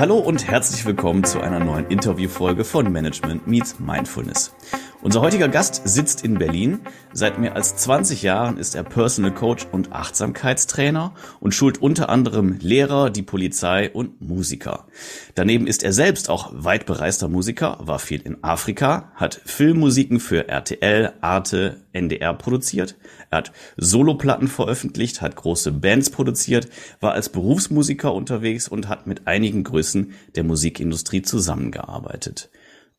Hallo und herzlich willkommen zu einer neuen Interviewfolge von Management Meets Mindfulness. Unser heutiger Gast sitzt in Berlin. Seit mehr als 20 Jahren ist er Personal Coach und Achtsamkeitstrainer und schult unter anderem Lehrer, die Polizei und Musiker. Daneben ist er selbst auch weit bereister Musiker, war viel in Afrika, hat Filmmusiken für RTL, Arte, NDR produziert. Er hat Soloplatten veröffentlicht, hat große Bands produziert, war als Berufsmusiker unterwegs und hat mit einigen Größen der Musikindustrie zusammengearbeitet.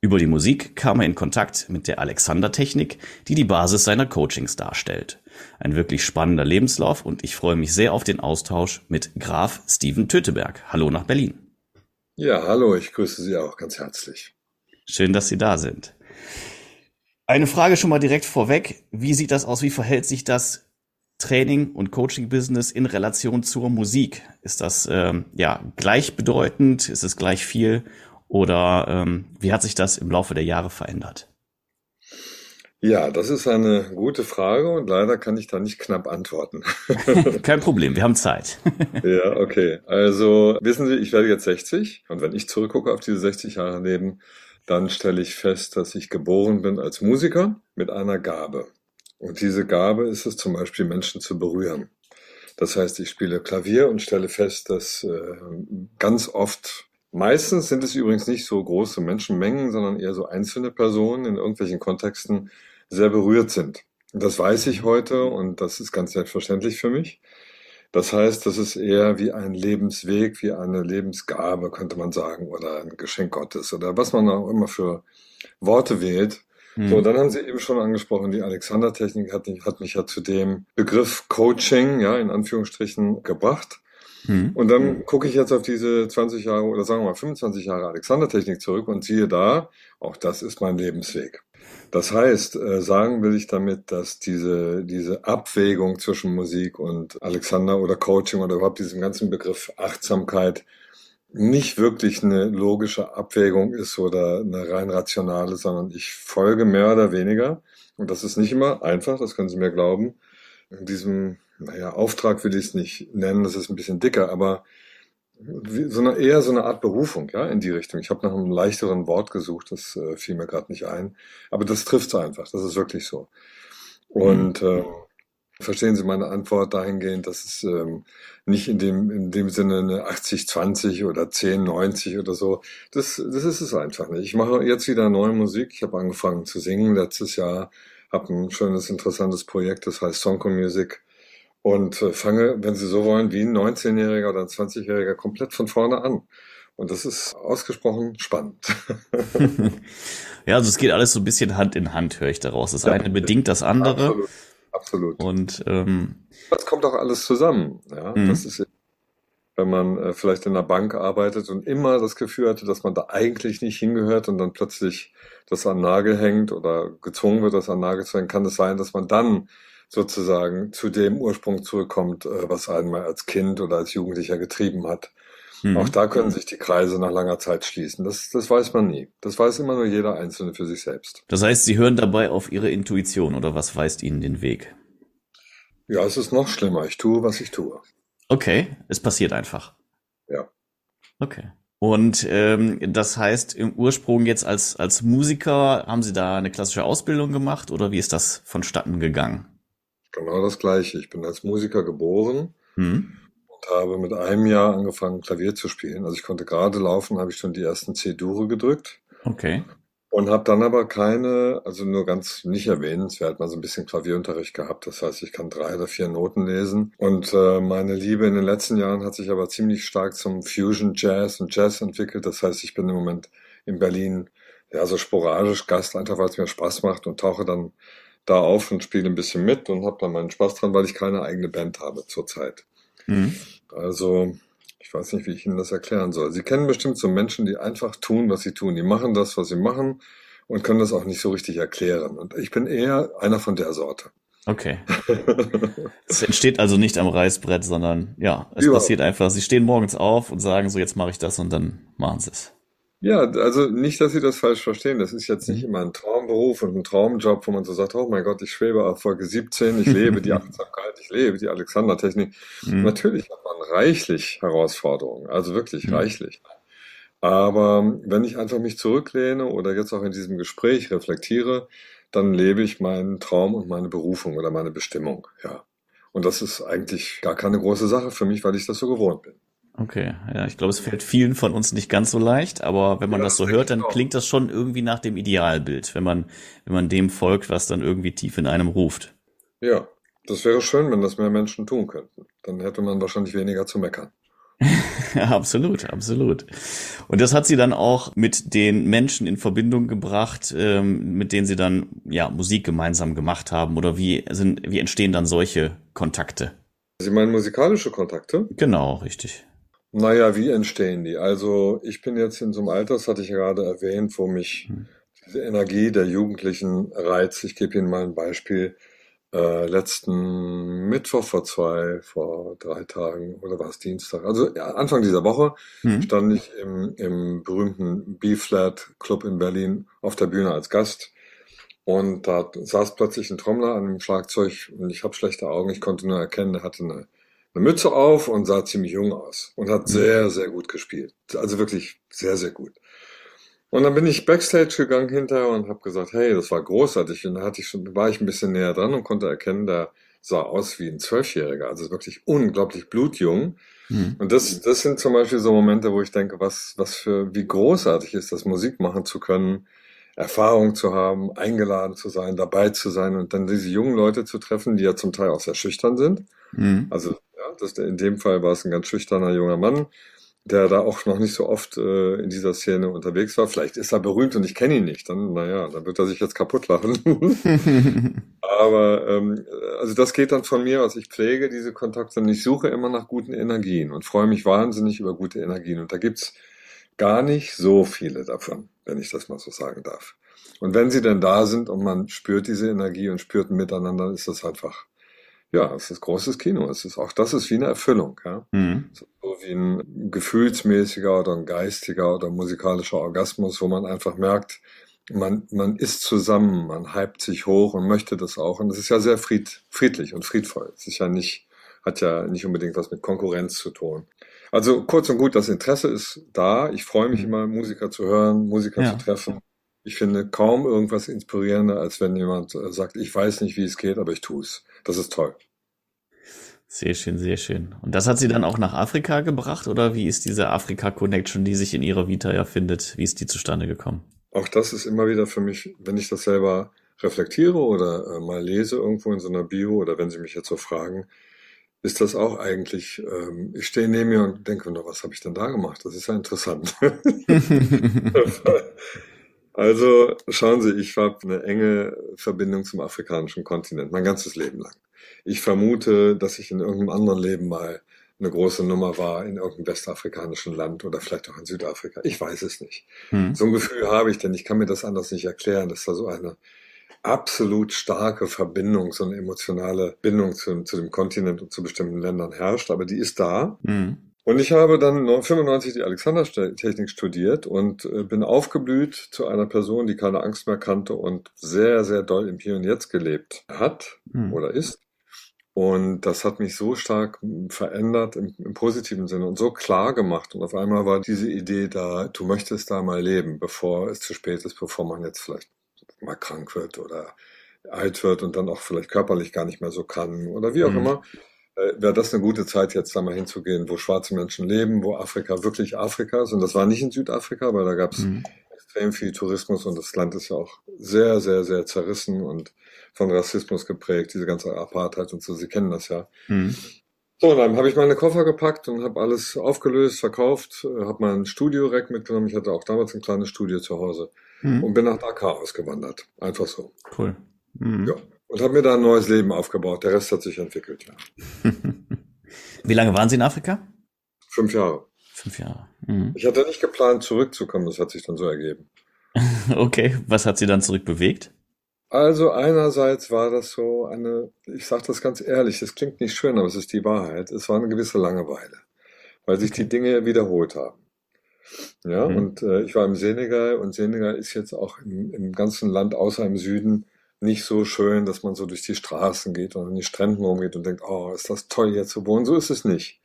Über die Musik kam er in Kontakt mit der Alexander-Technik, die die Basis seiner Coachings darstellt. Ein wirklich spannender Lebenslauf und ich freue mich sehr auf den Austausch mit Graf Steven Töteberg. Hallo nach Berlin. Ja, hallo, ich grüße Sie auch ganz herzlich. Schön, dass Sie da sind. Eine Frage schon mal direkt vorweg. Wie sieht das aus? Wie verhält sich das Training und Coaching-Business in Relation zur Musik? Ist das ähm, ja gleichbedeutend? Ist es gleich viel? Oder ähm, wie hat sich das im Laufe der Jahre verändert? Ja, das ist eine gute Frage und leider kann ich da nicht knapp antworten. Kein Problem, wir haben Zeit. ja, okay. Also wissen Sie, ich werde jetzt 60 und wenn ich zurückgucke auf diese 60 Jahre Leben, dann stelle ich fest, dass ich geboren bin als Musiker mit einer Gabe. Und diese Gabe ist es zum Beispiel, Menschen zu berühren. Das heißt, ich spiele Klavier und stelle fest, dass äh, ganz oft Meistens sind es übrigens nicht so große Menschenmengen, sondern eher so einzelne Personen in irgendwelchen Kontexten sehr berührt sind. Das weiß ich heute und das ist ganz selbstverständlich für mich. Das heißt, das ist eher wie ein Lebensweg, wie eine Lebensgabe, könnte man sagen, oder ein Geschenk Gottes oder was man auch immer für Worte wählt. Hm. So, dann haben Sie eben schon angesprochen, die Alexander-Technik hat, hat mich ja zu dem Begriff Coaching, ja, in Anführungsstrichen gebracht. Mhm. Und dann gucke ich jetzt auf diese 20 Jahre oder sagen wir mal 25 Jahre Alexander-Technik zurück und siehe da, auch das ist mein Lebensweg. Das heißt, äh, sagen will ich damit, dass diese, diese Abwägung zwischen Musik und Alexander oder Coaching oder überhaupt diesem ganzen Begriff Achtsamkeit nicht wirklich eine logische Abwägung ist oder eine rein rationale, sondern ich folge mehr oder weniger, und das ist nicht immer einfach, das können Sie mir glauben, in diesem naja, Auftrag will ich es nicht nennen, das ist ein bisschen dicker, aber so eine, eher so eine Art Berufung, ja, in die Richtung. Ich habe nach einem leichteren Wort gesucht, das äh, fiel mir gerade nicht ein. Aber das trifft einfach, das ist wirklich so. Und äh, verstehen Sie meine Antwort dahingehend, dass es ähm, nicht in dem, in dem Sinne eine 80-20 oder 10-90 oder so. Das, das ist es einfach nicht. Ich mache jetzt wieder neue Musik. Ich habe angefangen zu singen letztes Jahr, habe ein schönes, interessantes Projekt, das heißt Songco Music und äh, fange, wenn Sie so wollen, wie ein 19-Jähriger oder ein 20-Jähriger komplett von vorne an. Und das ist ausgesprochen spannend. ja, also es geht alles so ein bisschen Hand in Hand, höre ich daraus. Das ja, eine bedingt das andere. Absolut. Absolut. Und ähm, das kommt auch alles zusammen. Ja, mhm. das ist wenn man äh, vielleicht in einer Bank arbeitet und immer das Gefühl hatte, dass man da eigentlich nicht hingehört und dann plötzlich das an Nagel hängt oder gezwungen wird, das an Nagel zu hängen, kann es sein, dass man dann sozusagen zu dem Ursprung zurückkommt, äh, was einen mal als Kind oder als Jugendlicher getrieben hat. Mhm. Auch da können sich die Kreise nach langer Zeit schließen. Das, das weiß man nie. Das weiß immer nur jeder Einzelne für sich selbst. Das heißt, Sie hören dabei auf Ihre Intuition oder was weist Ihnen den Weg? Ja, es ist noch schlimmer. Ich tue, was ich tue. Okay, es passiert einfach. Ja. Okay. Und ähm, das heißt, im Ursprung jetzt als, als Musiker, haben Sie da eine klassische Ausbildung gemacht oder wie ist das vonstatten gegangen? Genau das Gleiche. Ich bin als Musiker geboren mhm. Habe mit einem Jahr angefangen, Klavier zu spielen. Also ich konnte gerade laufen, habe ich schon die ersten C-Dure gedrückt. Okay. Und habe dann aber keine, also nur ganz nicht erwähnenswert, mal so ein bisschen Klavierunterricht gehabt. Das heißt, ich kann drei oder vier Noten lesen. Und äh, meine Liebe in den letzten Jahren hat sich aber ziemlich stark zum Fusion Jazz und Jazz entwickelt. Das heißt, ich bin im Moment in Berlin ja so sporadisch Gast, einfach weil es mir Spaß macht und tauche dann da auf und spiele ein bisschen mit und habe dann meinen Spaß dran, weil ich keine eigene Band habe zurzeit. Mhm. Also ich weiß nicht, wie ich Ihnen das erklären soll. Sie kennen bestimmt so Menschen, die einfach tun, was sie tun. Die machen das, was sie machen und können das auch nicht so richtig erklären. Und ich bin eher einer von der Sorte. Okay. es entsteht also nicht am Reißbrett, sondern ja, es Überhaupt. passiert einfach. Sie stehen morgens auf und sagen so, jetzt mache ich das und dann machen sie es. Ja, also nicht, dass Sie das falsch verstehen. Das ist jetzt nicht mhm. immer ein Traumberuf und ein Traumjob, wo man so sagt, oh mein Gott, ich schwebe auf Folge 17, ich lebe die Achtsamkeit, ich lebe die Alexander-Technik. Mhm. Natürlich hat man reichlich Herausforderungen, also wirklich mhm. reichlich. Aber wenn ich einfach mich zurücklehne oder jetzt auch in diesem Gespräch reflektiere, dann lebe ich meinen Traum und meine Berufung oder meine Bestimmung, ja. Und das ist eigentlich gar keine große Sache für mich, weil ich das so gewohnt bin. Okay, ja, ich glaube, es fällt vielen von uns nicht ganz so leicht, aber wenn man ja, das so hört, dann klingt das schon irgendwie nach dem Idealbild, wenn man, wenn man dem folgt, was dann irgendwie tief in einem ruft. Ja, das wäre schön, wenn das mehr Menschen tun könnten. Dann hätte man wahrscheinlich weniger zu meckern. ja, absolut, absolut. Und das hat sie dann auch mit den Menschen in Verbindung gebracht, ähm, mit denen sie dann ja Musik gemeinsam gemacht haben. Oder wie sind, wie entstehen dann solche Kontakte? Sie meinen musikalische Kontakte? Genau, richtig. Naja, wie entstehen die? Also ich bin jetzt in so einem Alter, das hatte ich gerade erwähnt, wo mich hm. diese Energie der Jugendlichen reizt. Ich gebe Ihnen mal ein Beispiel äh, letzten Mittwoch vor zwei, vor drei Tagen oder war es Dienstag, also ja, Anfang dieser Woche mhm. stand ich im, im berühmten B-Flat Club in Berlin auf der Bühne als Gast und da saß plötzlich ein Trommler an dem Schlagzeug und ich habe schlechte Augen, ich konnte nur erkennen, er hatte eine, eine Mütze auf und sah ziemlich jung aus und hat mhm. sehr, sehr gut gespielt. Also wirklich sehr, sehr gut. Und dann bin ich backstage gegangen hinterher und habe gesagt, hey, das war großartig. Und da hatte ich schon, war ich ein bisschen näher dran und konnte erkennen, der sah aus wie ein Zwölfjähriger, also wirklich unglaublich blutjung. Mhm. Und das, das sind zum Beispiel so Momente, wo ich denke, was, was für, wie großartig ist das, Musik machen zu können, Erfahrung zu haben, eingeladen zu sein, dabei zu sein und dann diese jungen Leute zu treffen, die ja zum Teil auch sehr schüchtern sind. Mhm. Also ja, das, in dem Fall war es ein ganz schüchterner junger Mann, der da auch noch nicht so oft äh, in dieser Szene unterwegs war. Vielleicht ist er berühmt und ich kenne ihn nicht. Dann, naja, dann wird er sich jetzt kaputt lachen. Aber ähm, also das geht dann von mir aus. Ich pflege diese Kontakte und ich suche immer nach guten Energien und freue mich wahnsinnig über gute Energien. Und da gibt's gar nicht so viele davon, wenn ich das mal so sagen darf. Und wenn sie denn da sind und man spürt diese Energie und spürt miteinander, ist das einfach ja, es ist großes Kino. Es ist auch das ist wie eine Erfüllung, ja. Mhm. So wie ein gefühlsmäßiger oder ein geistiger oder musikalischer Orgasmus, wo man einfach merkt, man, man ist zusammen, man hypt sich hoch und möchte das auch. Und es ist ja sehr fried, friedlich und friedvoll. Es ist ja nicht, hat ja nicht unbedingt was mit Konkurrenz zu tun. Also kurz und gut, das Interesse ist da. Ich freue mich mhm. immer, Musiker zu hören, Musiker ja. zu treffen. Ich finde kaum irgendwas inspirierender, als wenn jemand äh, sagt, ich weiß nicht, wie es geht, aber ich tue es. Das ist toll. Sehr schön, sehr schön. Und das hat sie dann auch nach Afrika gebracht oder wie ist diese Afrika-Connection, die sich in ihrer Vita ja findet, wie ist die zustande gekommen? Auch das ist immer wieder für mich, wenn ich das selber reflektiere oder äh, mal lese irgendwo in so einer Bio oder wenn Sie mich jetzt so fragen, ist das auch eigentlich, ähm, ich stehe neben mir und denke, na, was habe ich denn da gemacht? Das ist ja interessant. Also schauen Sie, ich habe eine enge Verbindung zum afrikanischen Kontinent, mein ganzes Leben lang. Ich vermute, dass ich in irgendeinem anderen Leben mal eine große Nummer war in irgendeinem westafrikanischen Land oder vielleicht auch in Südafrika. Ich weiß es nicht. Hm. So ein Gefühl habe ich, denn ich kann mir das anders nicht erklären, dass da so eine absolut starke Verbindung, so eine emotionale Bindung zu, zu dem Kontinent und zu bestimmten Ländern herrscht, aber die ist da. Hm. Und ich habe dann 95 die Alexandertechnik studiert und äh, bin aufgeblüht zu einer Person, die keine Angst mehr kannte und sehr, sehr doll im Hier und Jetzt gelebt hat hm. oder ist. Und das hat mich so stark verändert im, im, positiven Sinne und so klar gemacht. Und auf einmal war diese Idee da, du möchtest da mal leben, bevor es zu spät ist, bevor man jetzt vielleicht mal krank wird oder alt wird und dann auch vielleicht körperlich gar nicht mehr so kann oder wie auch mhm. immer äh, wäre das eine gute Zeit, jetzt da mal hinzugehen, wo schwarze Menschen leben, wo Afrika wirklich Afrika ist. Und das war nicht in Südafrika, weil da gab es mhm. extrem viel Tourismus und das Land ist ja auch sehr, sehr, sehr zerrissen und von Rassismus geprägt, diese ganze Apartheid und so. Sie kennen das ja. Mhm. So, und dann habe ich meine Koffer gepackt und habe alles aufgelöst, verkauft, äh, habe mein Studio-Rack mitgenommen. Ich hatte auch damals ein kleines Studio zu Hause mhm. und bin nach Dakar ausgewandert. Einfach so. Cool. Mhm. Ja. Und habe mir da ein neues Leben aufgebaut. Der Rest hat sich entwickelt, ja. Wie lange waren Sie in Afrika? Fünf Jahre. Fünf Jahre. Mhm. Ich hatte nicht geplant, zurückzukommen. Das hat sich dann so ergeben. okay. Was hat Sie dann zurückbewegt? Also einerseits war das so eine, ich sage das ganz ehrlich, das klingt nicht schön, aber es ist die Wahrheit. Es war eine gewisse Langeweile, weil sich die Dinge wiederholt haben. Ja, mhm. und äh, ich war im Senegal und Senegal ist jetzt auch im, im ganzen Land außer im Süden nicht so schön, dass man so durch die Straßen geht und an die Stränden rumgeht und denkt, oh, ist das toll hier zu wohnen. So ist es nicht.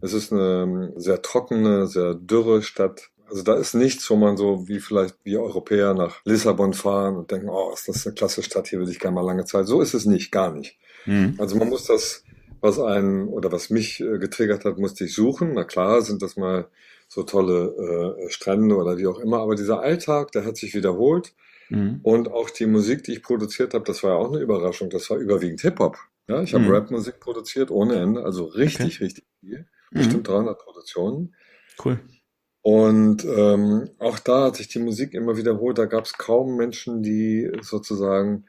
Es ist eine ähm, sehr trockene, sehr dürre Stadt, Also da ist nichts, wo man so wie vielleicht wir Europäer nach Lissabon fahren und denken, oh, ist das eine klasse Stadt, hier will ich gerne mal lange Zeit. So ist es nicht, gar nicht. Mhm. Also man muss das, was einen oder was mich äh, getriggert hat, musste ich suchen. Na klar, sind das mal so tolle äh, Strände oder wie auch immer, aber dieser Alltag, der hat sich wiederholt. Mhm. Und auch die Musik, die ich produziert habe, das war ja auch eine Überraschung. Das war überwiegend Hip-Hop. Ja, ich habe mhm. Rap-Musik produziert ohne Ende, also richtig, okay. richtig viel. Bestimmt mhm. 300 Produktionen. Cool. Und ähm, auch da hat sich die Musik immer wiederholt. Da gab es kaum Menschen, die sozusagen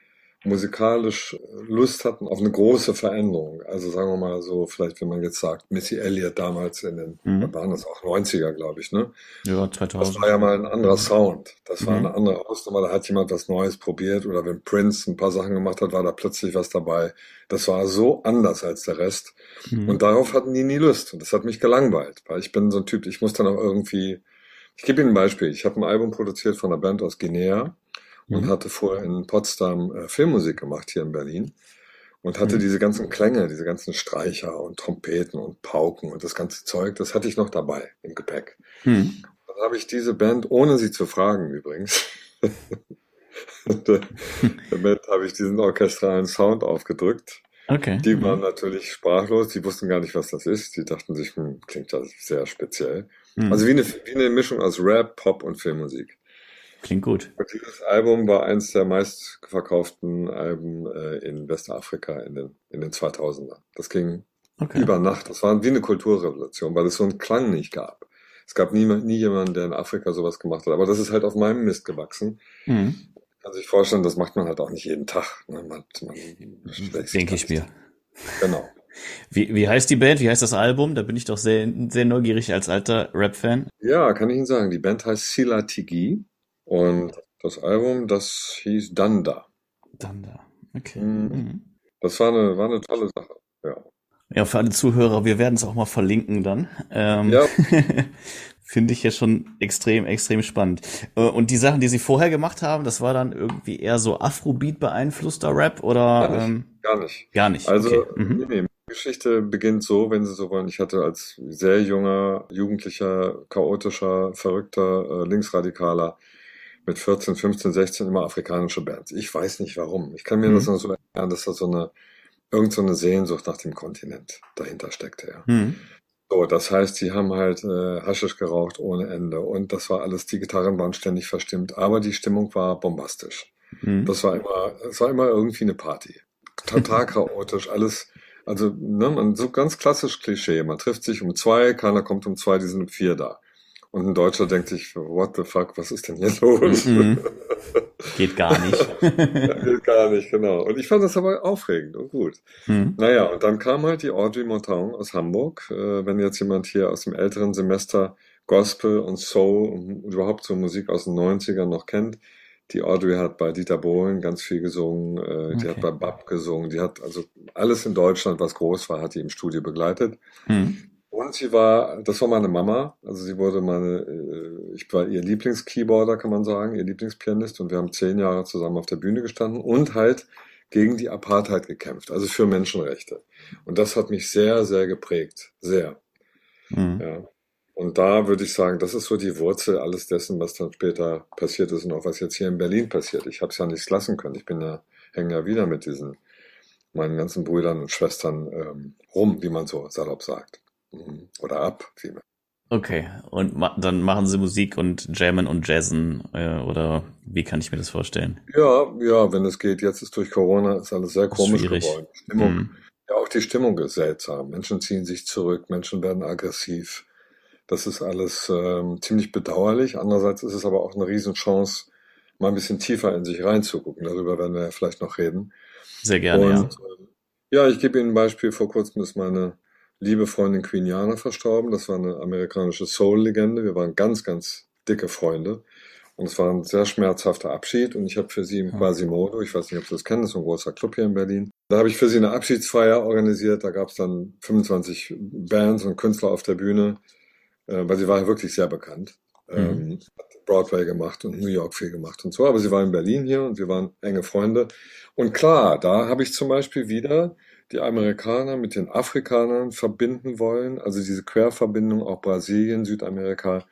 musikalisch Lust hatten auf eine große Veränderung. Also sagen wir mal so, vielleicht wenn man jetzt sagt, Missy Elliott damals in den, mhm. waren das auch 90er, glaube ich, ne? Ja, 2000. Das war ja mal ein anderer Sound. Das war mhm. eine andere Ausnahme, da hat jemand was Neues probiert oder wenn Prince ein paar Sachen gemacht hat, war da plötzlich was dabei. Das war so anders als der Rest. Mhm. Und darauf hatten die nie Lust. Und das hat mich gelangweilt, weil ich bin so ein Typ, ich muss dann auch irgendwie, ich gebe Ihnen ein Beispiel. Ich habe ein Album produziert von einer Band aus Guinea und mhm. hatte vorher in Potsdam äh, Filmmusik gemacht hier in Berlin und hatte mhm. diese ganzen Klänge, diese ganzen Streicher und Trompeten und Pauken und das ganze Zeug, das hatte ich noch dabei im Gepäck. Mhm. Dann habe ich diese Band, ohne sie zu fragen übrigens, damit habe ich diesen orchestralen Sound aufgedrückt. Okay. Die waren mhm. natürlich sprachlos, die wussten gar nicht, was das ist. Die dachten sich, hm, klingt das sehr speziell. Mhm. Also wie eine, wie eine Mischung aus Rap, Pop und Filmmusik. Klingt gut. Und dieses Album war eines der meistverkauften Alben äh, in Westafrika in den, in den 2000ern. Das ging okay. über Nacht. Das war wie eine Kulturrevolution, weil es so einen Klang nicht gab. Es gab nie, nie jemanden, der in Afrika sowas gemacht hat. Aber das ist halt auf meinem Mist gewachsen. Mhm. Kann sich vorstellen, das macht man halt auch nicht jeden Tag. Ne? Man, man Denke ich mir. Genau. Wie, wie heißt die Band? Wie heißt das Album? Da bin ich doch sehr, sehr neugierig als alter Rap-Fan. Ja, kann ich Ihnen sagen. Die Band heißt Sila Tigi. Und das Album, das hieß Danda. Danda, okay. Mhm. mhm. Das war eine, war eine tolle Sache, ja. Ja, für alle Zuhörer, wir werden es auch mal verlinken dann. Ähm, ja. Finde ich ja schon extrem, extrem spannend. Äh, und die Sachen, die Sie vorher gemacht haben, das war dann irgendwie eher so Afrobeat beeinflusster Rap oder? Gar nicht. Ähm, gar nicht. Gar nicht. Also, okay. mhm. nee, die Geschichte beginnt so, wenn Sie so wollen. Ich hatte als sehr junger, jugendlicher, chaotischer, verrückter, äh, Linksradikaler mit 14, 15, 16 immer afrikanische Bands. Ich weiß nicht warum. Ich kann mir mhm. das nur so erklären, dass da so eine, irgend so eine Sehnsucht nach dem Kontinent dahinter steckte, ja. Mhm. So, das heißt, die haben halt äh, Haschisch geraucht ohne Ende und das war alles, die Gitarren waren ständig verstimmt, aber die Stimmung war bombastisch. Mhm. Das war immer, es war immer irgendwie eine Party. Total chaotisch, alles, also ne, man, so ganz klassisch Klischee. Man trifft sich um zwei, keiner kommt um zwei, die sind um vier da. Und ein Deutscher denkt sich, what the fuck, was ist denn hier los? Mhm. Geht gar nicht. geht gar nicht, genau. Und ich fand das aber aufregend und gut. Mhm. Naja, und dann kam halt die Audrey Montagne aus Hamburg. Äh, wenn jetzt jemand hier aus dem älteren Semester Gospel und Soul und überhaupt so Musik aus den 90ern noch kennt, die Audrey hat bei Dieter Bohlen ganz viel gesungen, äh, okay. die hat bei Bab gesungen, die hat also alles in Deutschland, was groß war, hat die im Studio begleitet. Mhm. Und sie war, das war meine Mama, also sie wurde meine, äh, ich war ihr Lieblingskeyboarder, kann man sagen, ihr Lieblingspianist und wir haben zehn Jahre zusammen auf der Bühne gestanden und halt gegen die Apartheid gekämpft, also für Menschenrechte. Und das hat mich sehr, sehr geprägt, sehr. Mhm. Ja. Und da würde ich sagen, das ist so die Wurzel alles dessen, was dann später passiert ist und auch was jetzt hier in Berlin passiert. Ich habe es ja nicht lassen können. Ich bin ja, hänge ja wieder mit diesen meinen ganzen Brüdern und Schwestern ähm, rum, wie man so salopp sagt. Mhm. Oder ab, vielmehr. Okay, und ma dann machen sie Musik und jammen und jazzen äh, oder wie kann ich mir das vorstellen? Ja, ja, wenn es geht. Jetzt ist durch Corona ist alles sehr komisch schwierig. geworden. Stimmung, mhm. Ja, auch die Stimmung ist seltsam. Menschen ziehen sich zurück, Menschen werden aggressiv. Das ist alles ähm, ziemlich bedauerlich. Andererseits ist es aber auch eine Riesenchance, mal ein bisschen tiefer in sich reinzugucken. Darüber werden wir ja vielleicht noch reden. Sehr gerne, und, ja. Äh, ja, ich gebe Ihnen ein Beispiel. Vor kurzem ist meine liebe Freundin Queen Yana verstorben. Das war eine amerikanische Soul-Legende. Wir waren ganz, ganz dicke Freunde. Und es war ein sehr schmerzhafter Abschied. Und ich habe für sie im Quasimodo, ich weiß nicht, ob Sie das kennen, das ist ein großer Club hier in Berlin. Da habe ich für sie eine Abschiedsfeier organisiert. Da gab es dann 25 Bands und Künstler auf der Bühne, äh, weil sie war ja wirklich sehr bekannt. Mhm. Ähm, Broadway gemacht und New York viel gemacht und so. Aber sie war in Berlin hier und wir waren enge Freunde. Und klar, da habe ich zum Beispiel wieder die Amerikaner mit den Afrikanern verbinden wollen, also diese Querverbindung auch Brasilien, Südamerika,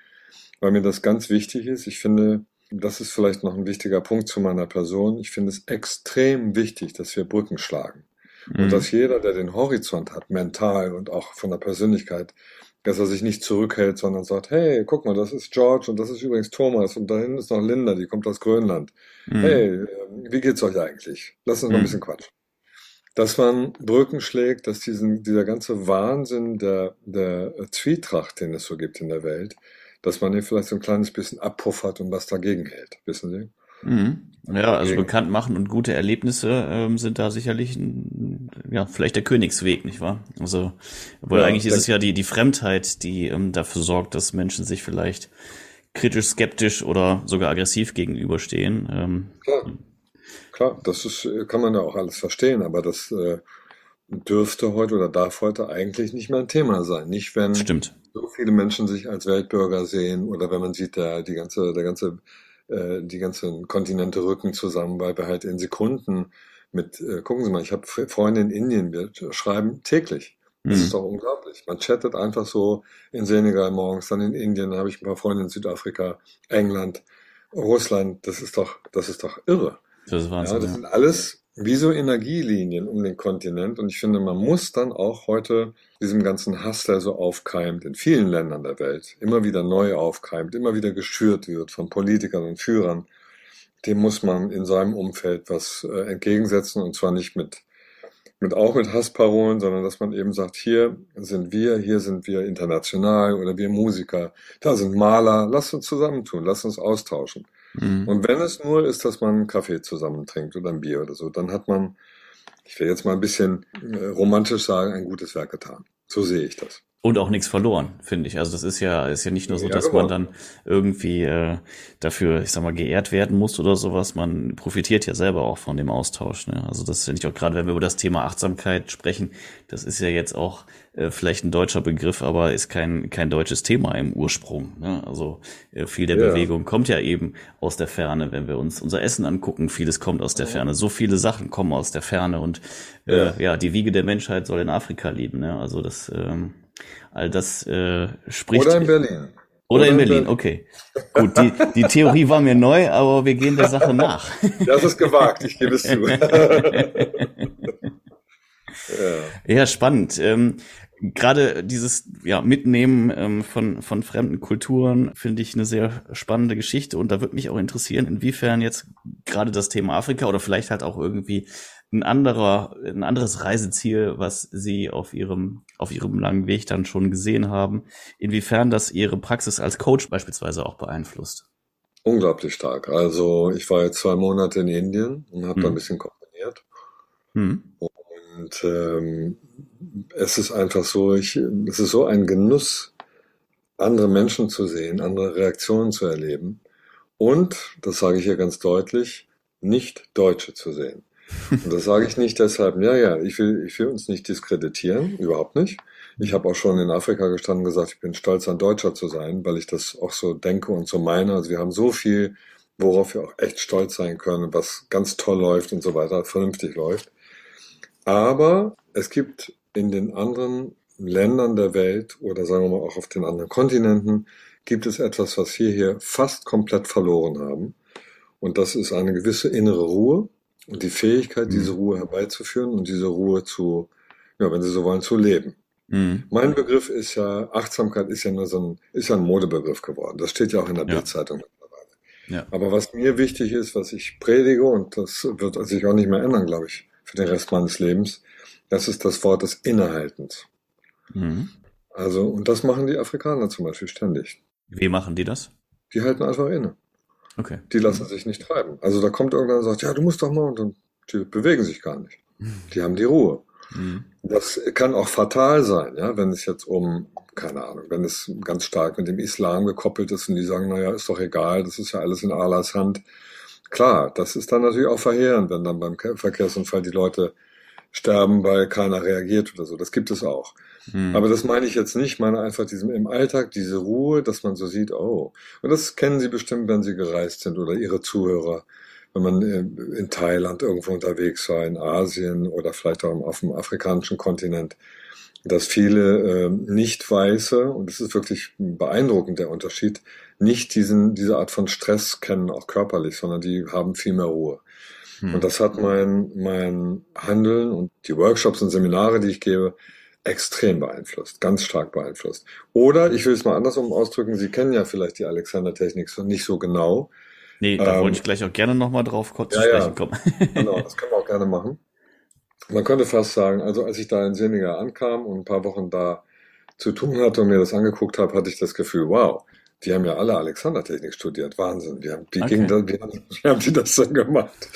weil mir das ganz wichtig ist. Ich finde, das ist vielleicht noch ein wichtiger Punkt zu meiner Person. Ich finde es extrem wichtig, dass wir Brücken schlagen. Mhm. Und dass jeder, der den Horizont hat, mental und auch von der Persönlichkeit, dass er sich nicht zurückhält, sondern sagt, hey, guck mal, das ist George und das ist übrigens Thomas und da hinten ist noch Linda, die kommt aus Grönland. Mhm. Hey, ähm, wie geht's euch eigentlich? Lass uns mhm. mal ein bisschen quatschen. Dass man Brücken schlägt, dass diesen, dieser ganze Wahnsinn der, der Zwietracht, den es so gibt in der Welt, dass man ihn vielleicht so ein kleines bisschen abpuffert und was dagegen hält, wissen Sie? Mhm. Ja, also bekannt machen und gute Erlebnisse ähm, sind da sicherlich ein, ja, vielleicht der Königsweg, nicht wahr? Also, weil ja, eigentlich ist es ja die, die Fremdheit, die ähm, dafür sorgt, dass Menschen sich vielleicht kritisch, skeptisch oder sogar aggressiv gegenüberstehen. Ähm, klar. klar, das ist, kann man ja auch alles verstehen, aber das äh, dürfte heute oder darf heute eigentlich nicht mehr ein Thema sein. Nicht, wenn Stimmt. so viele Menschen sich als Weltbürger sehen oder wenn man sieht, der, die ganze, der ganze äh, die ganzen Kontinente rücken zusammen, weil wir halt in Sekunden mit, äh, gucken Sie mal, ich habe Freunde in Indien, wir schreiben täglich. Das mhm. ist doch unglaublich. Man chattet einfach so in Senegal morgens, dann in Indien, dann habe ich ein paar Freunde in Südafrika, England, Russland. Das ist doch, das ist doch irre. Das ist Wahnsinn. Ja, das sind alles wie so Energielinien um den Kontinent. Und ich finde, man muss dann auch heute diesem ganzen Hass, der so aufkeimt, in vielen Ländern der Welt, immer wieder neu aufkeimt, immer wieder geschürt wird von Politikern und Führern, dem muss man in seinem Umfeld was äh, entgegensetzen. Und zwar nicht mit, mit auch mit Hassparolen, sondern dass man eben sagt, hier sind wir, hier sind wir international oder wir Musiker, da sind Maler, lasst uns zusammentun, lasst uns austauschen. Mhm. Und wenn es nur ist, dass man einen Kaffee zusammen trinkt oder ein Bier oder so, dann hat man, ich will jetzt mal ein bisschen äh, romantisch sagen, ein gutes Werk getan. So sehe ich das. Und auch nichts verloren, finde ich. Also das ist ja, ist ja nicht nur so, ja, dass genau. man dann irgendwie äh, dafür, ich sag mal, geehrt werden muss oder sowas. Man profitiert ja selber auch von dem Austausch. Ne? Also das finde ich auch gerade, wenn wir über das Thema Achtsamkeit sprechen, das ist ja jetzt auch äh, vielleicht ein deutscher Begriff, aber ist kein, kein deutsches Thema im Ursprung. Ne? Also äh, viel der ja. Bewegung kommt ja eben aus der Ferne, wenn wir uns unser Essen angucken, vieles kommt aus der Ferne. So viele Sachen kommen aus der Ferne und äh, ja, ja die Wiege der Menschheit soll in Afrika liegen. Ne? Also das ähm, All das äh, spricht. Oder in Berlin. Oder, Oder in Berlin, Berlin, okay. Gut, die, die Theorie war mir neu, aber wir gehen der Sache nach. Das ist gewagt, ich gebe es zu. ja. ja, spannend. Ähm, Gerade dieses ja, Mitnehmen ähm, von, von fremden Kulturen finde ich eine sehr spannende Geschichte und da würde mich auch interessieren, inwiefern jetzt gerade das Thema Afrika oder vielleicht halt auch irgendwie ein anderer, ein anderes Reiseziel, was Sie auf Ihrem, auf Ihrem langen Weg dann schon gesehen haben, inwiefern das Ihre Praxis als Coach beispielsweise auch beeinflusst? Unglaublich stark. Also ich war jetzt zwei Monate in Indien und habe hm. da ein bisschen kombiniert. Hm. Und ähm, es ist einfach so, ich, es ist so ein Genuss, andere Menschen zu sehen, andere Reaktionen zu erleben und, das sage ich hier ganz deutlich, nicht Deutsche zu sehen. Und das sage ich nicht deshalb, ja, ja, ich will, ich will uns nicht diskreditieren, überhaupt nicht. Ich habe auch schon in Afrika gestanden und gesagt, ich bin stolz, ein Deutscher zu sein, weil ich das auch so denke und so meine. Also wir haben so viel, worauf wir auch echt stolz sein können, was ganz toll läuft und so weiter, vernünftig läuft. Aber es gibt in den anderen Ländern der Welt oder sagen wir mal auch auf den anderen Kontinenten, gibt es etwas, was wir hier fast komplett verloren haben. Und das ist eine gewisse innere Ruhe, und die Fähigkeit, diese mhm. Ruhe herbeizuführen und diese Ruhe zu, ja, wenn Sie so wollen, zu leben. Mhm. Mein Begriff ist ja, Achtsamkeit ist ja nur so ein, ist ja ein Modebegriff geworden. Das steht ja auch in der ja. Bildzeitung mittlerweile. Ja. Aber was mir wichtig ist, was ich predige, und das wird sich auch nicht mehr ändern, glaube ich, für den Rest meines Lebens, das ist das Wort des Innehaltens. Mhm. Also, und das machen die Afrikaner zum Beispiel ständig. Wie machen die das? Die halten einfach inne. Okay. Die lassen sich nicht treiben. Also da kommt irgendwer und sagt, ja, du musst doch mal, und dann, die bewegen sich gar nicht. Die haben die Ruhe. Mhm. Das kann auch fatal sein, ja, wenn es jetzt um, keine Ahnung, wenn es ganz stark mit dem Islam gekoppelt ist und die sagen, naja, ist doch egal, das ist ja alles in Allahs Hand. Klar, das ist dann natürlich auch verheerend, wenn dann beim Verkehrsunfall die Leute sterben, weil keiner reagiert oder so. Das gibt es auch. Mhm. Aber das meine ich jetzt nicht, ich meine einfach diesem, im Alltag diese Ruhe, dass man so sieht, oh, und das kennen Sie bestimmt, wenn Sie gereist sind oder Ihre Zuhörer, wenn man in Thailand irgendwo unterwegs war, in Asien oder vielleicht auch auf dem afrikanischen Kontinent. dass viele äh, Nicht-Weiße, und es ist wirklich beeindruckend der Unterschied, nicht diesen, diese Art von Stress kennen, auch körperlich, sondern die haben viel mehr Ruhe. Hm. Und das hat mein, mein Handeln und die Workshops und Seminare, die ich gebe, extrem beeinflusst, ganz stark beeinflusst. Oder, ich will es mal andersrum ausdrücken, Sie kennen ja vielleicht die Alexander-Technik nicht so genau. Nee, da ähm, wollte ich gleich auch gerne nochmal drauf kurz ja, zu sprechen kommen. genau, das können wir auch gerne machen. Man könnte fast sagen, also als ich da in Senegal ankam und ein paar Wochen da zu tun hatte und mir das angeguckt habe, hatte ich das Gefühl, wow, die haben ja alle Alexander-Technik studiert. Wahnsinn. Wie, haben, wie, okay. das, wie, wie haben die das denn gemacht?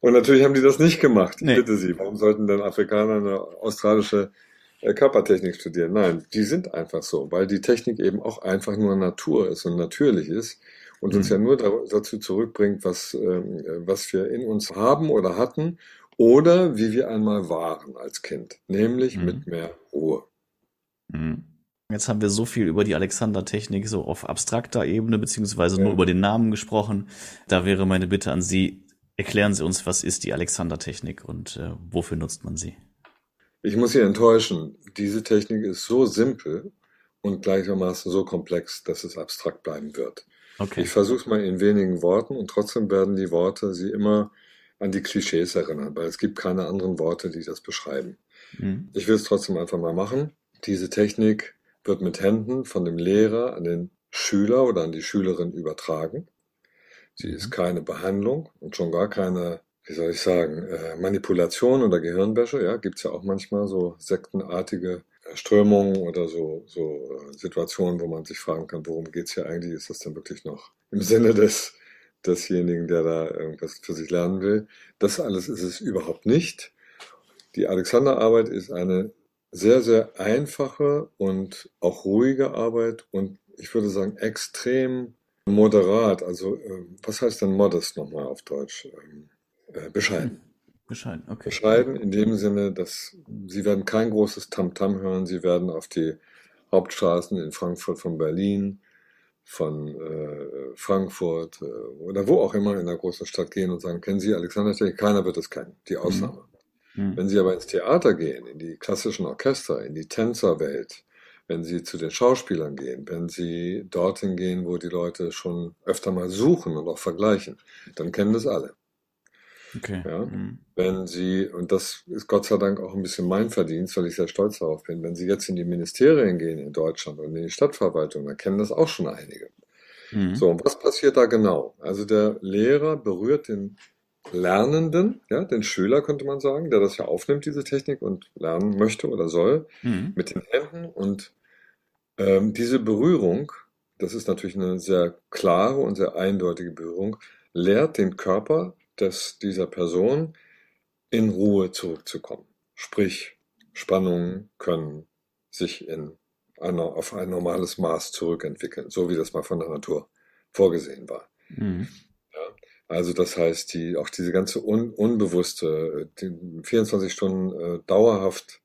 Und natürlich haben die das nicht gemacht. Ich nee. bitte Sie, warum sollten denn Afrikaner eine australische äh, Körpertechnik studieren? Nein, die sind einfach so, weil die Technik eben auch einfach nur Natur ist und natürlich ist und uns mhm. ja nur dazu zurückbringt, was, ähm, was wir in uns haben oder hatten oder wie wir einmal waren als Kind, nämlich mhm. mit mehr Ruhe. Mhm. Jetzt haben wir so viel über die Alexander-Technik so auf abstrakter Ebene beziehungsweise ja. nur über den Namen gesprochen. Da wäre meine Bitte an Sie, erklären Sie uns, was ist die Alexander-Technik und äh, wofür nutzt man sie? Ich muss Sie enttäuschen. Diese Technik ist so simpel und gleichermaßen so komplex, dass es abstrakt bleiben wird. Okay. Ich versuche es mal in wenigen Worten und trotzdem werden die Worte Sie immer an die Klischees erinnern, weil es gibt keine anderen Worte, die das beschreiben. Mhm. Ich will es trotzdem einfach mal machen. Diese Technik wird mit Händen von dem Lehrer an den Schüler oder an die Schülerin übertragen. Sie ist mhm. keine Behandlung und schon gar keine, wie soll ich sagen, äh, Manipulation oder Gehirnwäsche. Ja, gibt's ja auch manchmal so sektenartige Strömungen oder so, so äh, Situationen, wo man sich fragen kann, worum geht's hier eigentlich? Ist das denn wirklich noch im Sinne des desjenigen, der da irgendwas für sich lernen will. Das alles ist es überhaupt nicht. Die Alexanderarbeit ist eine sehr, sehr einfache und auch ruhige Arbeit und ich würde sagen extrem moderat. Also ähm, was heißt denn modest nochmal auf Deutsch? Ähm, äh, bescheiden. Bescheiden, okay. Bescheiden in dem Sinne, dass Sie werden kein großes Tamtam -Tam hören. Sie werden auf die Hauptstraßen in Frankfurt von Berlin von äh, Frankfurt äh, oder wo auch immer in einer großen Stadt gehen und sagen, kennen Sie Alexander? Keiner wird es kennen, die mhm. Ausnahme. Mhm. Wenn Sie aber ins Theater gehen, in die klassischen Orchester, in die Tänzerwelt, wenn Sie zu den Schauspielern gehen, wenn Sie dorthin gehen, wo die Leute schon öfter mal suchen und auch vergleichen, dann kennen das alle. Okay. Ja? Mhm. Wenn Sie, und das ist Gott sei Dank auch ein bisschen mein Verdienst, weil ich sehr stolz darauf bin, wenn Sie jetzt in die Ministerien gehen in Deutschland und in die Stadtverwaltung, dann kennen das auch schon einige. Mhm. So, und was passiert da genau? Also der Lehrer berührt den Lernenden, ja, den Schüler könnte man sagen, der das ja aufnimmt, diese Technik und lernen möchte oder soll, mhm. mit den Händen und ähm, diese Berührung, das ist natürlich eine sehr klare und sehr eindeutige Berührung, lehrt den Körper des, dieser Person in Ruhe zurückzukommen. Sprich, Spannungen können sich in einer, auf ein normales Maß zurückentwickeln, so wie das mal von der Natur vorgesehen war. Mhm. Also das heißt, die, auch diese ganze un, unbewusste, die 24 Stunden äh, dauerhaft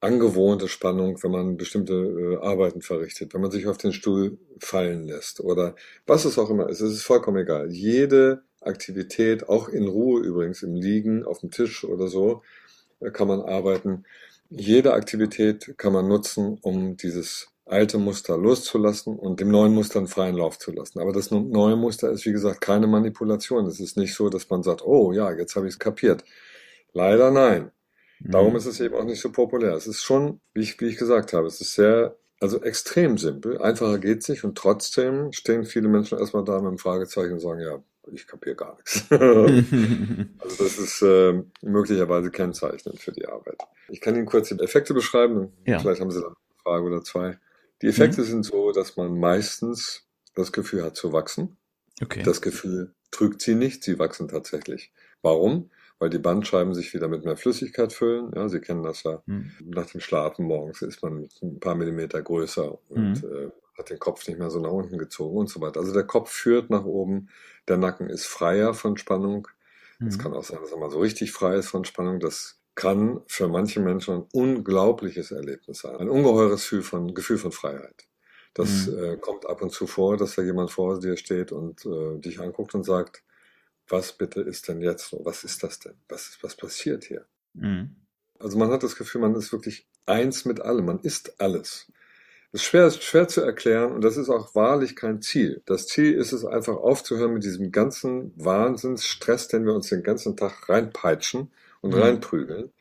angewohnte Spannung, wenn man bestimmte äh, Arbeiten verrichtet, wenn man sich auf den Stuhl fallen lässt oder was es auch immer ist, es ist vollkommen egal. Jede Aktivität, auch in Ruhe übrigens, im Liegen, auf dem Tisch oder so, äh, kann man arbeiten. Jede Aktivität kann man nutzen, um dieses alte Muster loszulassen und dem neuen Muster einen freien Lauf zu lassen. Aber das neue Muster ist, wie gesagt, keine Manipulation. Es ist nicht so, dass man sagt, oh ja, jetzt habe ich es kapiert. Leider nein. Mhm. Darum ist es eben auch nicht so populär. Es ist schon, wie ich, wie ich gesagt habe, es ist sehr, also extrem simpel. Einfacher geht's nicht und trotzdem stehen viele Menschen erstmal da mit einem Fragezeichen und sagen, ja, ich kapiere gar nichts. also das ist äh, möglicherweise kennzeichnend für die Arbeit. Ich kann Ihnen kurz die Effekte beschreiben, ja. vielleicht haben Sie dann eine Frage oder zwei. Die Effekte mhm. sind so, dass man meistens das Gefühl hat zu wachsen. Okay. Das Gefühl trügt sie nicht, sie wachsen tatsächlich. Warum? Weil die Bandscheiben sich wieder mit mehr Flüssigkeit füllen. Ja, Sie kennen das ja. Mhm. Nach dem Schlafen morgens ist man ein paar Millimeter größer und mhm. äh, hat den Kopf nicht mehr so nach unten gezogen und so weiter. Also der Kopf führt nach oben, der Nacken ist freier von Spannung. Es mhm. kann auch sein, dass er mal so richtig frei ist von Spannung. Das kann für manche Menschen ein unglaubliches Erlebnis sein. Ein ungeheures Gefühl von, Gefühl von Freiheit. Das mhm. äh, kommt ab und zu vor, dass da jemand vor dir steht und äh, dich anguckt und sagt, was bitte ist denn jetzt? Was ist das denn? Was, was passiert hier? Mhm. Also man hat das Gefühl, man ist wirklich eins mit allem. Man ist alles. Das ist schwer, schwer zu erklären und das ist auch wahrlich kein Ziel. Das Ziel ist es einfach aufzuhören mit diesem ganzen Wahnsinnsstress, den wir uns den ganzen Tag reinpeitschen und mhm. reinprügeln.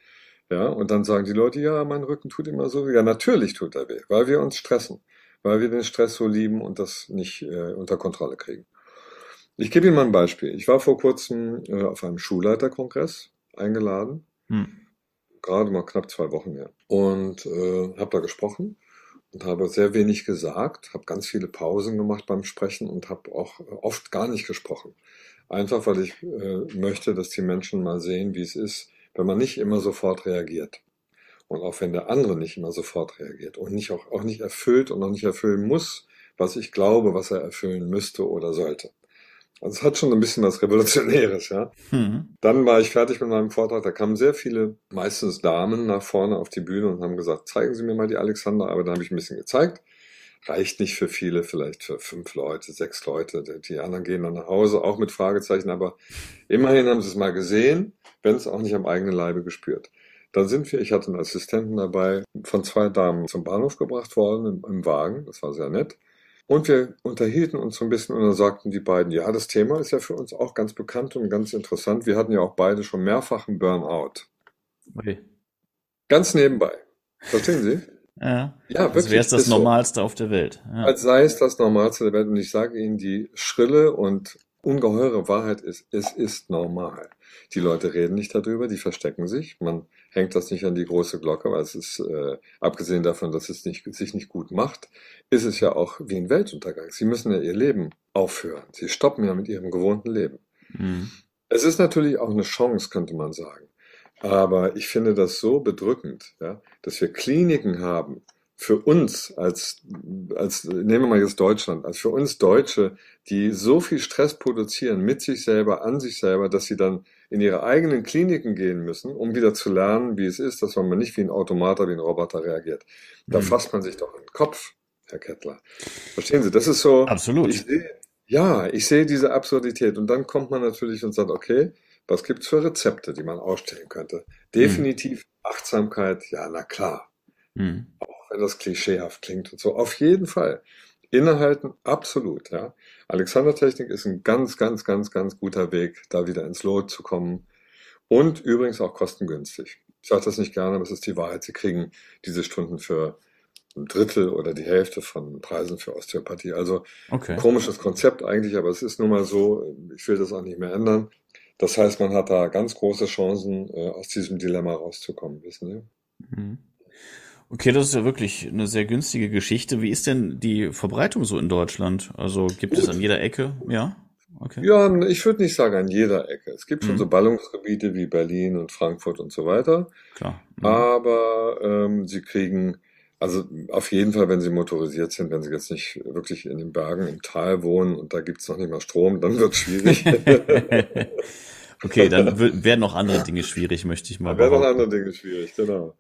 Ja, und dann sagen die Leute, ja, mein Rücken tut immer so. Ja, natürlich tut er weh, weil wir uns stressen, weil wir den Stress so lieben und das nicht äh, unter Kontrolle kriegen. Ich gebe Ihnen mal ein Beispiel. Ich war vor kurzem äh, auf einem Schulleiterkongress eingeladen, hm. gerade mal knapp zwei Wochen her, und äh, habe da gesprochen habe sehr wenig gesagt, habe ganz viele Pausen gemacht beim Sprechen und habe auch oft gar nicht gesprochen. Einfach weil ich äh, möchte, dass die Menschen mal sehen, wie es ist, wenn man nicht immer sofort reagiert. Und auch wenn der andere nicht immer sofort reagiert und nicht auch, auch nicht erfüllt und auch nicht erfüllen muss, was ich glaube, was er erfüllen müsste oder sollte. Also es hat schon ein bisschen was Revolutionäres, ja. Mhm. Dann war ich fertig mit meinem Vortrag. Da kamen sehr viele, meistens Damen, nach vorne auf die Bühne und haben gesagt, zeigen Sie mir mal die Alexander. Aber da habe ich ein bisschen gezeigt. Reicht nicht für viele, vielleicht für fünf Leute, sechs Leute. Die anderen gehen dann nach Hause, auch mit Fragezeichen. Aber immerhin haben sie es mal gesehen, wenn es auch nicht am eigenen Leibe gespürt. Dann sind wir, ich hatte einen Assistenten dabei, von zwei Damen zum Bahnhof gebracht worden im, im Wagen. Das war sehr nett. Und wir unterhielten uns so ein bisschen und dann sagten die beiden, ja, das Thema ist ja für uns auch ganz bekannt und ganz interessant. Wir hatten ja auch beide schon mehrfach einen Burnout. Okay. Ganz nebenbei. Verstehen Sie? Ja, ja wirklich. Als wäre es das Normalste so. auf der Welt. Ja. Als sei es das Normalste der Welt. Und ich sage Ihnen, die schrille und ungeheure Wahrheit ist, es ist normal. Die Leute reden nicht darüber, die verstecken sich. Man hängt das nicht an die große Glocke, weil es ist, äh, abgesehen davon, dass es nicht, sich nicht gut macht, ist es ja auch wie ein Weltuntergang. Sie müssen ja ihr Leben aufhören. Sie stoppen ja mit ihrem gewohnten Leben. Mhm. Es ist natürlich auch eine Chance, könnte man sagen. Aber ich finde das so bedrückend, ja, dass wir Kliniken haben, für uns als, als, nehmen wir mal jetzt Deutschland, als für uns Deutsche, die so viel Stress produzieren mit sich selber, an sich selber, dass sie dann in ihre eigenen Kliniken gehen müssen, um wieder zu lernen, wie es ist, dass man nicht wie ein Automater, wie ein Roboter reagiert. Da mhm. fasst man sich doch in den Kopf, Herr Kettler. Verstehen Sie, das ist so. Absolut. Ich sehe, ja, ich sehe diese Absurdität. Und dann kommt man natürlich und sagt, okay, was gibt's für Rezepte, die man ausstellen könnte? Definitiv mhm. Achtsamkeit, ja, na klar. Mhm wenn das klischeehaft klingt und so. Auf jeden Fall. Innehalten, absolut, ja. Alexander-Technik ist ein ganz, ganz, ganz, ganz guter Weg, da wieder ins Lot zu kommen. Und übrigens auch kostengünstig. Ich sage das nicht gerne, aber es ist die Wahrheit. Sie kriegen diese Stunden für ein Drittel oder die Hälfte von Preisen für Osteopathie. Also okay. komisches Konzept eigentlich, aber es ist nun mal so, ich will das auch nicht mehr ändern. Das heißt, man hat da ganz große Chancen, äh, aus diesem Dilemma rauszukommen, wissen Sie? Mhm. Okay, das ist ja wirklich eine sehr günstige Geschichte. Wie ist denn die Verbreitung so in Deutschland? Also gibt Gut. es an jeder Ecke, ja? Okay. Ja, ich würde nicht sagen an jeder Ecke. Es gibt schon mhm. so Ballungsgebiete wie Berlin und Frankfurt und so weiter. Klar. Mhm. Aber ähm, sie kriegen, also auf jeden Fall, wenn sie motorisiert sind, wenn sie jetzt nicht wirklich in den Bergen im Tal wohnen und da gibt's noch nicht mal Strom, dann wird's schwierig. okay, dann werden noch andere Dinge schwierig, möchte ich mal. Dann werden noch andere Dinge schwierig, genau.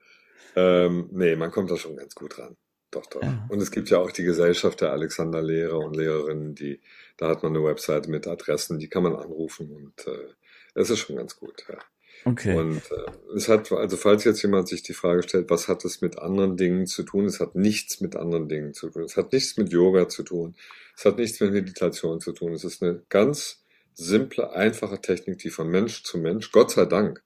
Ähm, nee, man kommt da schon ganz gut ran. Doch, doch. Ja. Und es gibt ja auch die Gesellschaft der Alexander-Lehrer und Lehrerinnen, die, da hat man eine Webseite mit Adressen, die kann man anrufen und äh, es ist schon ganz gut, ja. Okay. Und äh, es hat, also falls jetzt jemand sich die Frage stellt, was hat es mit anderen Dingen zu tun? Es hat nichts mit anderen Dingen zu tun. Es hat nichts mit Yoga zu tun. Es hat nichts mit Meditation zu tun. Es ist eine ganz simple, einfache Technik, die von Mensch zu Mensch, Gott sei Dank,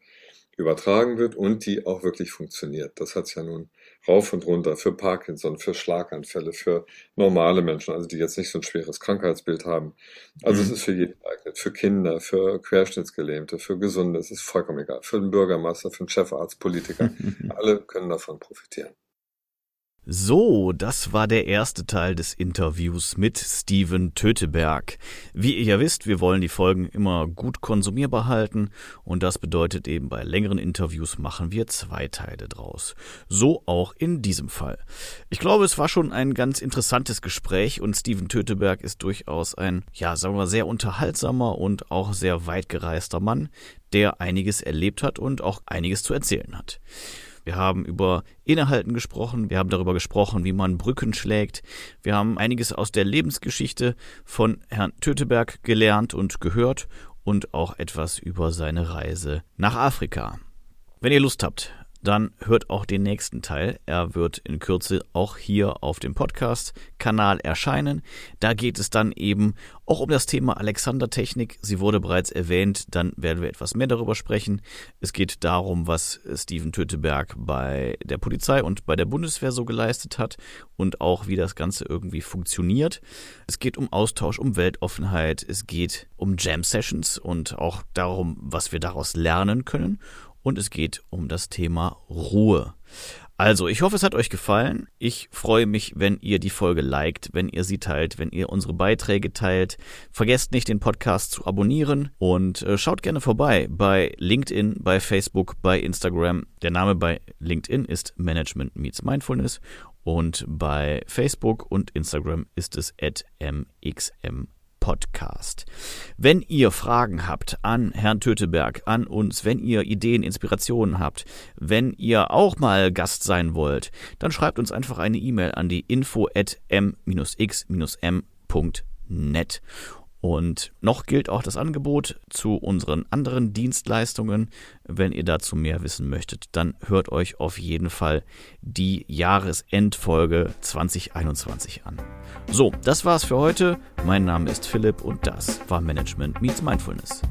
übertragen wird und die auch wirklich funktioniert. Das hat's ja nun rauf und runter für Parkinson, für Schlaganfälle, für normale Menschen, also die jetzt nicht so ein schweres Krankheitsbild haben. Also mhm. es ist für jeden geeignet, für Kinder, für Querschnittsgelähmte, für Gesunde, es ist vollkommen egal, für den Bürgermeister, für den Chefarzt, Politiker. Alle können davon profitieren. So, das war der erste Teil des Interviews mit Steven Töteberg. Wie ihr ja wisst, wir wollen die Folgen immer gut konsumierbar halten und das bedeutet eben bei längeren Interviews machen wir zwei Teile draus. So auch in diesem Fall. Ich glaube, es war schon ein ganz interessantes Gespräch und Steven Töteberg ist durchaus ein, ja, sagen wir sehr unterhaltsamer und auch sehr weit gereister Mann, der einiges erlebt hat und auch einiges zu erzählen hat. Wir haben über Innehalten gesprochen, wir haben darüber gesprochen, wie man Brücken schlägt, wir haben einiges aus der Lebensgeschichte von Herrn Töteberg gelernt und gehört und auch etwas über seine Reise nach Afrika. Wenn ihr Lust habt, dann hört auch den nächsten Teil. Er wird in Kürze auch hier auf dem Podcast-Kanal erscheinen. Da geht es dann eben auch um das Thema Alexander-Technik. Sie wurde bereits erwähnt, dann werden wir etwas mehr darüber sprechen. Es geht darum, was Steven Töteberg bei der Polizei und bei der Bundeswehr so geleistet hat und auch wie das Ganze irgendwie funktioniert. Es geht um Austausch, um Weltoffenheit, es geht um Jam-Sessions und auch darum, was wir daraus lernen können und es geht um das Thema Ruhe. Also, ich hoffe, es hat euch gefallen. Ich freue mich, wenn ihr die Folge liked, wenn ihr sie teilt, wenn ihr unsere Beiträge teilt. Vergesst nicht, den Podcast zu abonnieren und äh, schaut gerne vorbei bei LinkedIn, bei Facebook, bei Instagram. Der Name bei LinkedIn ist Management Meets Mindfulness und bei Facebook und Instagram ist es at mxm Podcast. Wenn ihr Fragen habt an Herrn Töteberg, an uns, wenn ihr Ideen, Inspirationen habt, wenn ihr auch mal Gast sein wollt, dann schreibt uns einfach eine E-Mail an die info at m-x-m.net. Und noch gilt auch das Angebot zu unseren anderen Dienstleistungen. Wenn ihr dazu mehr wissen möchtet, dann hört euch auf jeden Fall die Jahresendfolge 2021 an. So, das war's für heute. Mein Name ist Philipp und das war Management Meets Mindfulness.